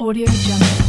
Audio Jungle.